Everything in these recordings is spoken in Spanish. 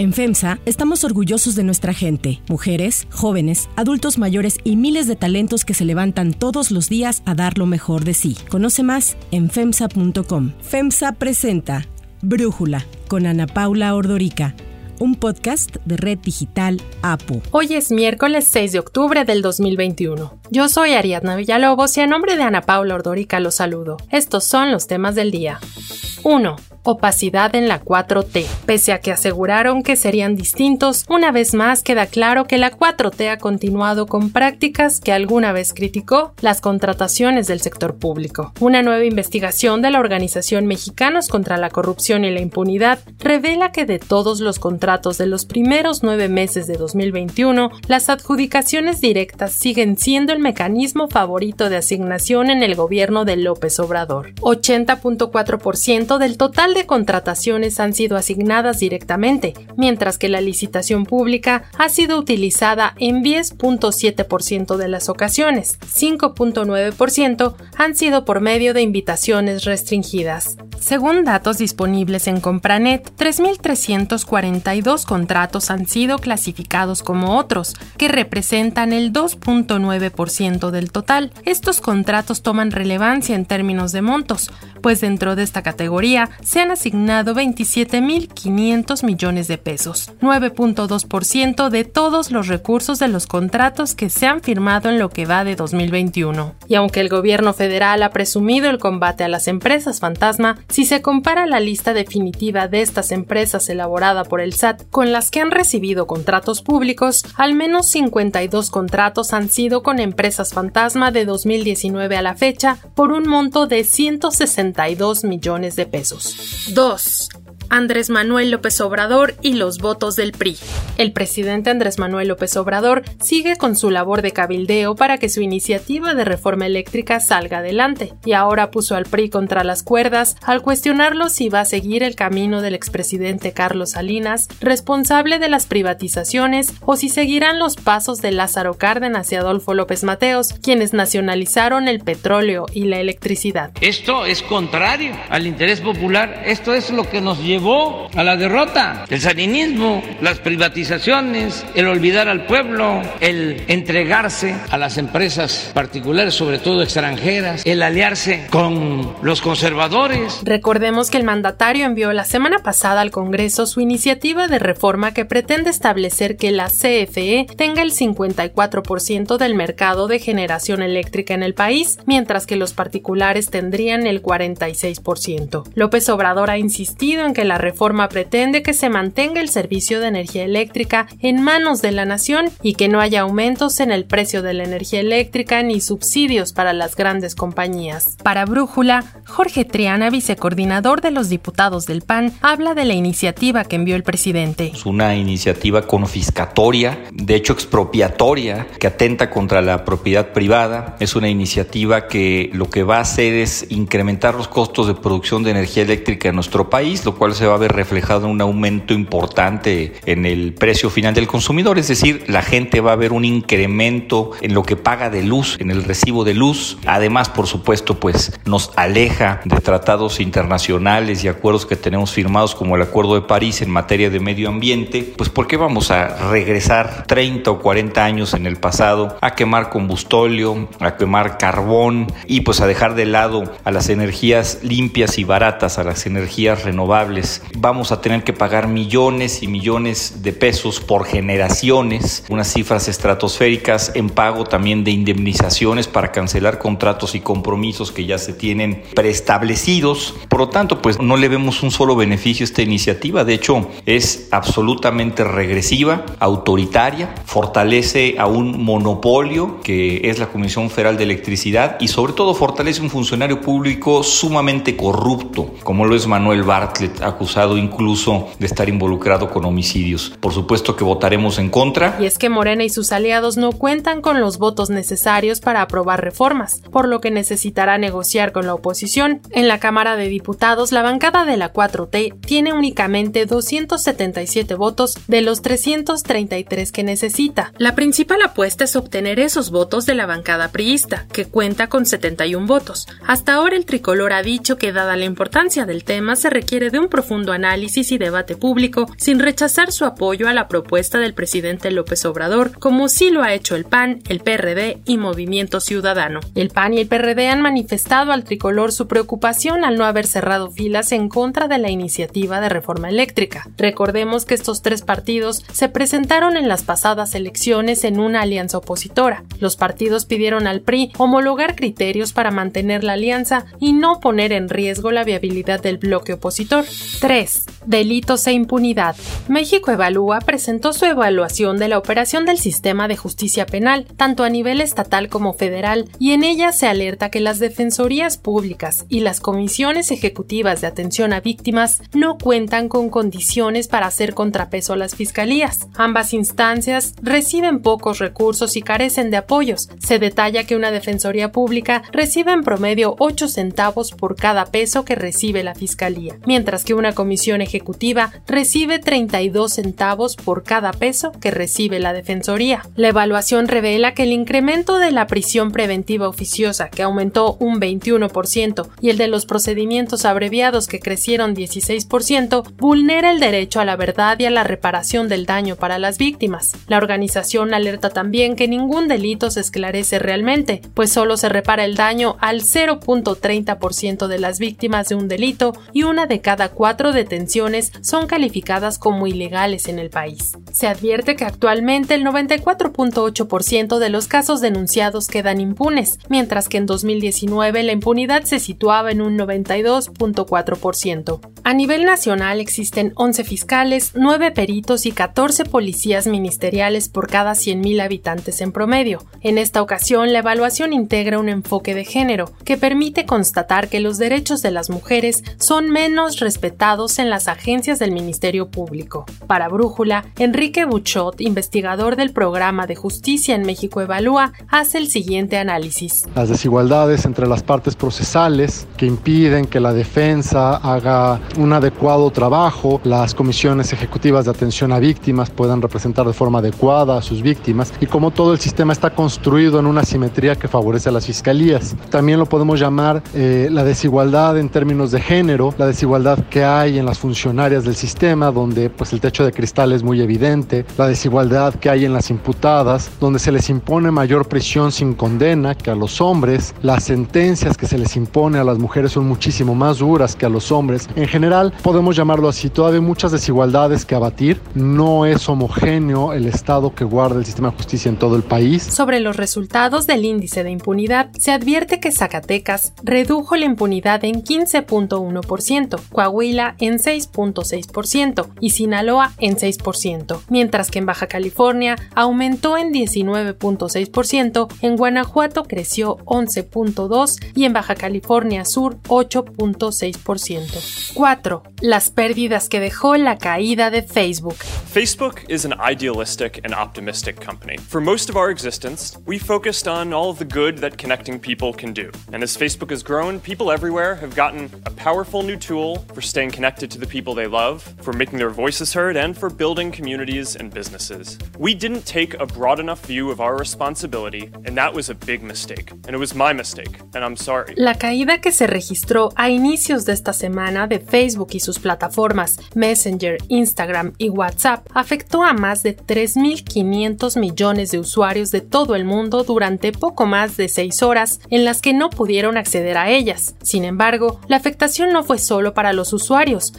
En FEMSA estamos orgullosos de nuestra gente, mujeres, jóvenes, adultos mayores y miles de talentos que se levantan todos los días a dar lo mejor de sí. Conoce más en FEMSA.com. FEMSA presenta Brújula con Ana Paula Ordorica un podcast de Red Digital APU. Hoy es miércoles 6 de octubre del 2021. Yo soy Ariadna Villalobos y a nombre de Ana Paula Ordorica los saludo. Estos son los temas del día. 1 opacidad en la 4T. Pese a que aseguraron que serían distintos, una vez más queda claro que la 4T ha continuado con prácticas que alguna vez criticó las contrataciones del sector público. Una nueva investigación de la organización Mexicanos contra la Corrupción y la Impunidad revela que de todos los contratos de los primeros nueve meses de 2021, las adjudicaciones directas siguen siendo el mecanismo favorito de asignación en el gobierno de López Obrador. 80.4% del total de contrataciones han sido asignadas directamente, mientras que la licitación pública ha sido utilizada en 10.7% de las ocasiones, 5.9% han sido por medio de invitaciones restringidas. Según datos disponibles en Compranet, 3.342 contratos han sido clasificados como otros, que representan el 2.9% del total. Estos contratos toman relevancia en términos de montos, pues dentro de esta categoría se han asignado 27.500 millones de pesos, 9.2% de todos los recursos de los contratos que se han firmado en lo que va de 2021. Y aunque el gobierno federal ha presumido el combate a las empresas fantasma, si se compara la lista definitiva de estas empresas elaborada por el SAT con las que han recibido contratos públicos, al menos 52 contratos han sido con empresas fantasma de 2019 a la fecha por un monto de 162 millones de pesos. 2. Andrés Manuel López Obrador y los votos del PRI. El presidente Andrés Manuel López Obrador sigue con su labor de cabildeo para que su iniciativa de reforma eléctrica salga adelante, y ahora puso al PRI contra las cuerdas al cuestionarlo si va a seguir el camino del expresidente Carlos Salinas, responsable de las privatizaciones, o si seguirán los pasos de Lázaro Cárdenas y Adolfo López Mateos, quienes nacionalizaron el petróleo y la electricidad. Esto es contrario al interés popular, esto es lo que nos lleva a la derrota. El salinismo, las privatizaciones, el olvidar al pueblo, el entregarse a las empresas particulares, sobre todo extranjeras, el aliarse con los conservadores. Recordemos que el mandatario envió la semana pasada al Congreso su iniciativa de reforma que pretende establecer que la CFE tenga el 54% del mercado de generación eléctrica en el país, mientras que los particulares tendrían el 46%. López Obrador ha insistido en que la reforma pretende que se mantenga el servicio de energía eléctrica en manos de la nación y que no haya aumentos en el precio de la energía eléctrica ni subsidios para las grandes compañías. Para Brújula, Jorge Triana, vicecoordinador de los diputados del PAN, habla de la iniciativa que envió el presidente. Es una iniciativa confiscatoria, de hecho expropiatoria, que atenta contra la propiedad privada. Es una iniciativa que lo que va a hacer es incrementar los costos de producción de energía eléctrica en nuestro país, lo cual se va a ver reflejado un aumento importante en el precio final del consumidor, es decir, la gente va a ver un incremento en lo que paga de luz, en el recibo de luz. Además, por supuesto, pues nos aleja de tratados internacionales y acuerdos que tenemos firmados como el Acuerdo de París en materia de medio ambiente, pues ¿por qué vamos a regresar 30 o 40 años en el pasado a quemar combustóleo, a quemar carbón y pues a dejar de lado a las energías limpias y baratas, a las energías renovables? Vamos a tener que pagar millones y millones de pesos por generaciones, unas cifras estratosféricas en pago también de indemnizaciones para cancelar contratos y compromisos que ya se tienen preestablecidos. Por lo tanto, pues no le vemos un solo beneficio a esta iniciativa. De hecho, es absolutamente regresiva, autoritaria, fortalece a un monopolio que es la Comisión Federal de Electricidad y sobre todo fortalece un funcionario público sumamente corrupto, como lo es Manuel Bartlett, acusado incluso de estar involucrado con homicidios. Por supuesto que votaremos en contra. Y es que Morena y sus aliados no cuentan con los votos necesarios para aprobar reformas, por lo que necesitará negociar con la oposición. En la Cámara de Diputados, la bancada de la 4T tiene únicamente 277 votos de los 333 que necesita. La principal apuesta es obtener esos votos de la bancada priista, que cuenta con 71 votos. Hasta ahora el tricolor ha dicho que dada la importancia del tema se requiere de un profundo análisis y debate público sin rechazar su apoyo a la propuesta del presidente López Obrador, como sí lo ha hecho el PAN, el PRD y Movimiento Ciudadano. El PAN y el PRD han manifestado al tricolor su preocupación al no haber cerrado filas en contra de la iniciativa de reforma eléctrica. Recordemos que estos tres partidos se presentaron en las pasadas elecciones en una alianza opositora. Los partidos pidieron al PRI homologar criterios para mantener la alianza y no poner en riesgo la viabilidad del bloque opositor. 3. Delitos e impunidad. México Evalúa presentó su evaluación de la operación del sistema de justicia penal, tanto a nivel estatal como federal, y en ella se alerta que las defensorías públicas y las comisiones ejecutivas de atención a víctimas no cuentan con condiciones para hacer contrapeso a las fiscalías. Ambas instancias reciben pocos recursos y carecen de apoyos. Se detalla que una defensoría pública recibe en promedio 8 centavos por cada peso que recibe la fiscalía, mientras que una comisión ejecutiva recibe 32 centavos por cada peso que recibe la defensoría. La evaluación revela que el incremento de la prisión preventiva oficiosa, que aumentó un 21%, y el de los procedimientos abreviados, que crecieron 16%, vulnera el derecho a la verdad y a la reparación del daño para las víctimas. La organización alerta también que ningún delito se esclarece realmente, pues solo se repara el daño al 0.30% de las víctimas de un delito y una de cada cuatro detenciones son calificadas como ilegales en el país. Se advierte que actualmente el 94.8% de los casos denunciados quedan impunes, mientras que en 2019 la impunidad se situaba en un 92.4%. A nivel nacional existen 11 fiscales, 9 peritos y 14 policías ministeriales por cada 100.000 habitantes en promedio. En esta ocasión, la evaluación integra un enfoque de género que permite constatar que los derechos de las mujeres son menos respetados en las agencias del Ministerio Público. Para Brújula, Enrique Buchot, investigador del programa de justicia en México Evalúa, hace el siguiente análisis. Las desigualdades entre las partes procesales que impiden que la defensa haga un adecuado trabajo, las comisiones ejecutivas de atención a víctimas puedan representar de forma adecuada a sus víctimas y como todo el sistema está construido en una simetría que favorece a las fiscalías. También lo podemos llamar eh, la desigualdad en términos de género, la desigualdad que hay en las funcionarias del sistema, donde pues el techo de cristal es muy evidente, la desigualdad que hay en las imputadas, donde se les impone mayor prisión sin condena que a los hombres, las sentencias que se les impone a las mujeres son muchísimo más duras que a los hombres. En general, podemos llamarlo así, todavía hay muchas desigualdades que abatir, no es homogéneo el estado que guarda el sistema de justicia en todo el país. Sobre los resultados del índice de impunidad, se advierte que Zacatecas redujo la impunidad en 15.1%, Coahuila en 6.6% y Sinaloa en 6%, mientras que en Baja California aumentó en 19.6%, en Guanajuato creció 11.2% y en Baja California Sur 8.6%. 4. Las pérdidas que dejó la caída de Facebook. Facebook is an idealistic and optimistic company. For most of our existence, we focused on all of the good that connecting people can do. And as Facebook has grown, people everywhere have gotten a powerful new tool for staying connected to the people they love, for making their voices heard, and for building communities and businesses. We didn't take a broad enough view of our responsibility, and that was a big mistake. And it was my mistake, and I'm sorry. La caída que se registró a inicios de esta semana de Facebook y sus plataformas Messenger, Instagram y WhatsApp afectó a más de 3.500 millones de usuarios de todo el mundo durante poco más de seis horas en las que no pudieron acceder a ellas. Sin embargo, la afectación no fue solo para los usuarios.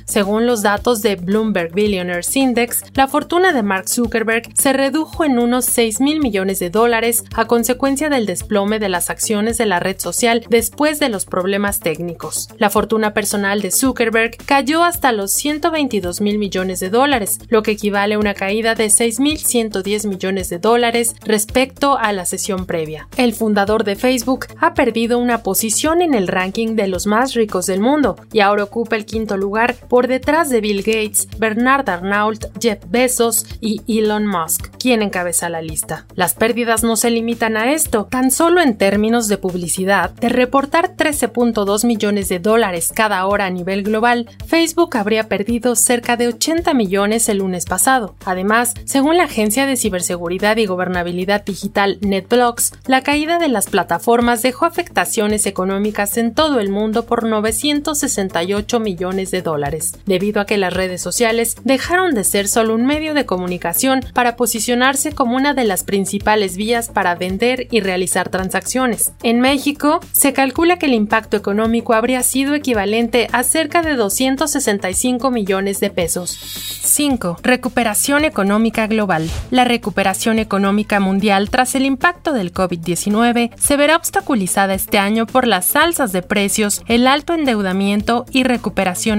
Según los datos de Bloomberg Billionaires Index, la fortuna de Mark Zuckerberg se redujo en unos 6 mil millones de dólares a consecuencia del desplome de las acciones de la red social después de los problemas técnicos. La fortuna personal de Zuckerberg cayó hasta los 122 mil millones de dólares, lo que equivale a una caída de 6.110 millones de dólares respecto a la sesión previa. El fundador de Facebook ha perdido una posición en el ranking de los más ricos del mundo y ahora ocupa el quinto lugar por detrás de Bill Gates, Bernard Arnault, Jeff Bezos y Elon Musk, quien encabeza la lista. Las pérdidas no se limitan a esto, tan solo en términos de publicidad, de reportar 13.2 millones de dólares cada hora a nivel global, Facebook habría perdido cerca de 80 millones el lunes pasado. Además, según la agencia de ciberseguridad y gobernabilidad digital NetBlocks, la caída de las plataformas dejó afectaciones económicas en todo el mundo por 968 millones de dólares, debido a que las redes sociales dejaron de ser solo un medio de comunicación para posicionarse como una de las principales vías para vender y realizar transacciones. En México, se calcula que el impacto económico habría sido equivalente a cerca de 265 millones de pesos. 5. Recuperación económica global. La recuperación económica mundial tras el impacto del COVID-19 se verá obstaculizada este año por las alzas de precios, el alto endeudamiento y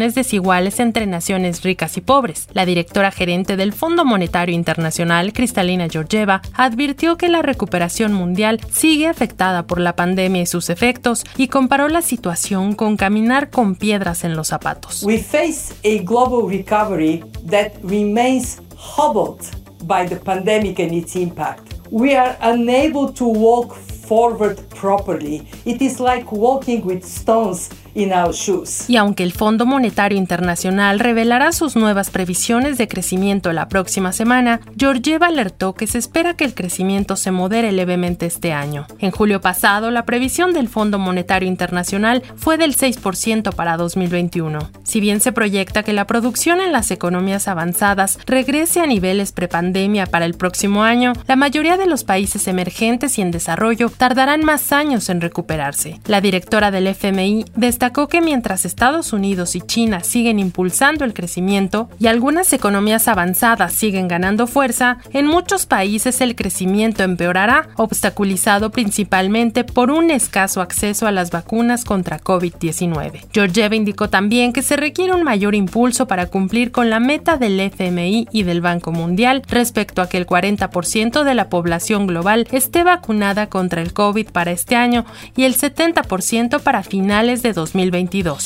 recuperaciones desiguales entre naciones ricas y pobres. La directora gerente del Fondo Monetario Internacional, Cristalina Georgieva, advirtió que la recuperación mundial sigue afectada por la pandemia y sus efectos y comparó la situación con caminar con piedras en los zapatos. We face a global recovery that remains hobbled by the pandemic and its impact. We are unable to walk forward properly. It is like walking with stones y aunque el Fondo Monetario Internacional revelará sus nuevas previsiones de crecimiento la próxima semana, Georgieva alertó que se espera que el crecimiento se modere levemente este año. En julio pasado, la previsión del Fondo Monetario Internacional fue del 6% para 2021. Si bien se proyecta que la producción en las economías avanzadas regrese a niveles prepandemia para el próximo año, la mayoría de los países emergentes y en desarrollo tardarán más años en recuperarse. La directora del FMI destacó que mientras Estados Unidos y China siguen impulsando el crecimiento y algunas economías avanzadas siguen ganando fuerza, en muchos países el crecimiento empeorará, obstaculizado principalmente por un escaso acceso a las vacunas contra COVID-19. Georgieva indicó también que se requiere un mayor impulso para cumplir con la meta del FMI y del Banco Mundial respecto a que el 40% de la población global esté vacunada contra el COVID para este año y el 70% para finales de 2022.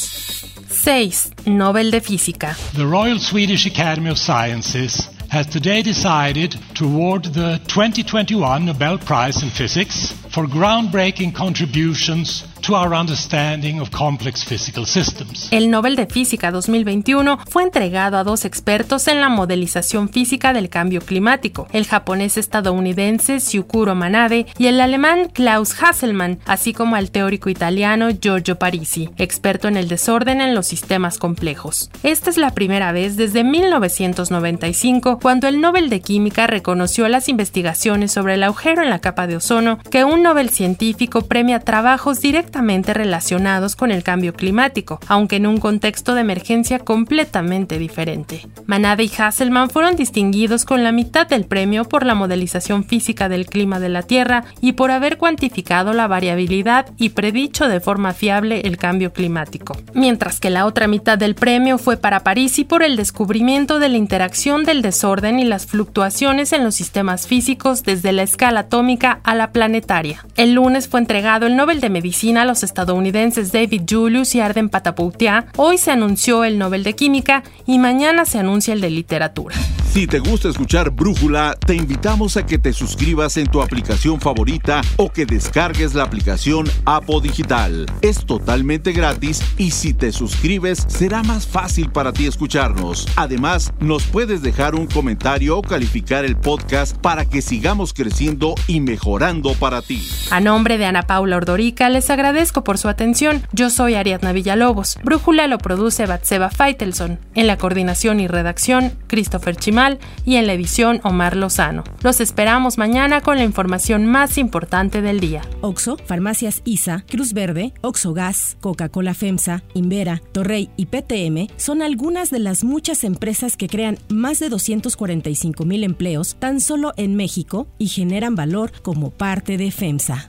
6. Nobel de Física. The Royal Swedish Academy of Sciences has today decided to award the 2021 Nobel Prize in Physics for groundbreaking contributions El Nobel de Física 2021 fue entregado a dos expertos en la modelización física del cambio climático, el japonés estadounidense Syukuro Manabe y el alemán Klaus Hasselmann, así como al teórico italiano Giorgio Parisi, experto en el desorden en los sistemas complejos. Esta es la primera vez desde 1995 cuando el Nobel de Química reconoció las investigaciones sobre el agujero en la capa de ozono que un Nobel científico premia trabajos directamente relacionados con el cambio climático, aunque en un contexto de emergencia completamente diferente. Manabe y Hasselman fueron distinguidos con la mitad del premio por la modelización física del clima de la Tierra y por haber cuantificado la variabilidad y predicho de forma fiable el cambio climático, mientras que la otra mitad del premio fue para París y por el descubrimiento de la interacción del desorden y las fluctuaciones en los sistemas físicos desde la escala atómica a la planetaria. El lunes fue entregado el Nobel de Medicina los estadounidenses David Julius y Arden Patapoutia, hoy se anunció el Nobel de Química y mañana se anuncia el de Literatura. Si te gusta escuchar Brújula, te invitamos a que te suscribas en tu aplicación favorita o que descargues la aplicación Apo Digital. Es totalmente gratis y si te suscribes será más fácil para ti escucharnos. Además, nos puedes dejar un comentario o calificar el podcast para que sigamos creciendo y mejorando para ti. A nombre de Ana Paula Ordorica les agradezco por su atención. Yo soy Ariadna Villalobos. Brújula lo produce Batseba Feitelson. En la coordinación y redacción, Christopher Chimal y en la edición Omar Lozano. Los esperamos mañana con la información más importante del día. Oxo, Farmacias ISA, Cruz Verde, Oxo Gas, Coca-Cola FEMSA, Invera, Torrey y PTM son algunas de las muchas empresas que crean más de 245 mil empleos tan solo en México y generan valor como parte de FEMSA.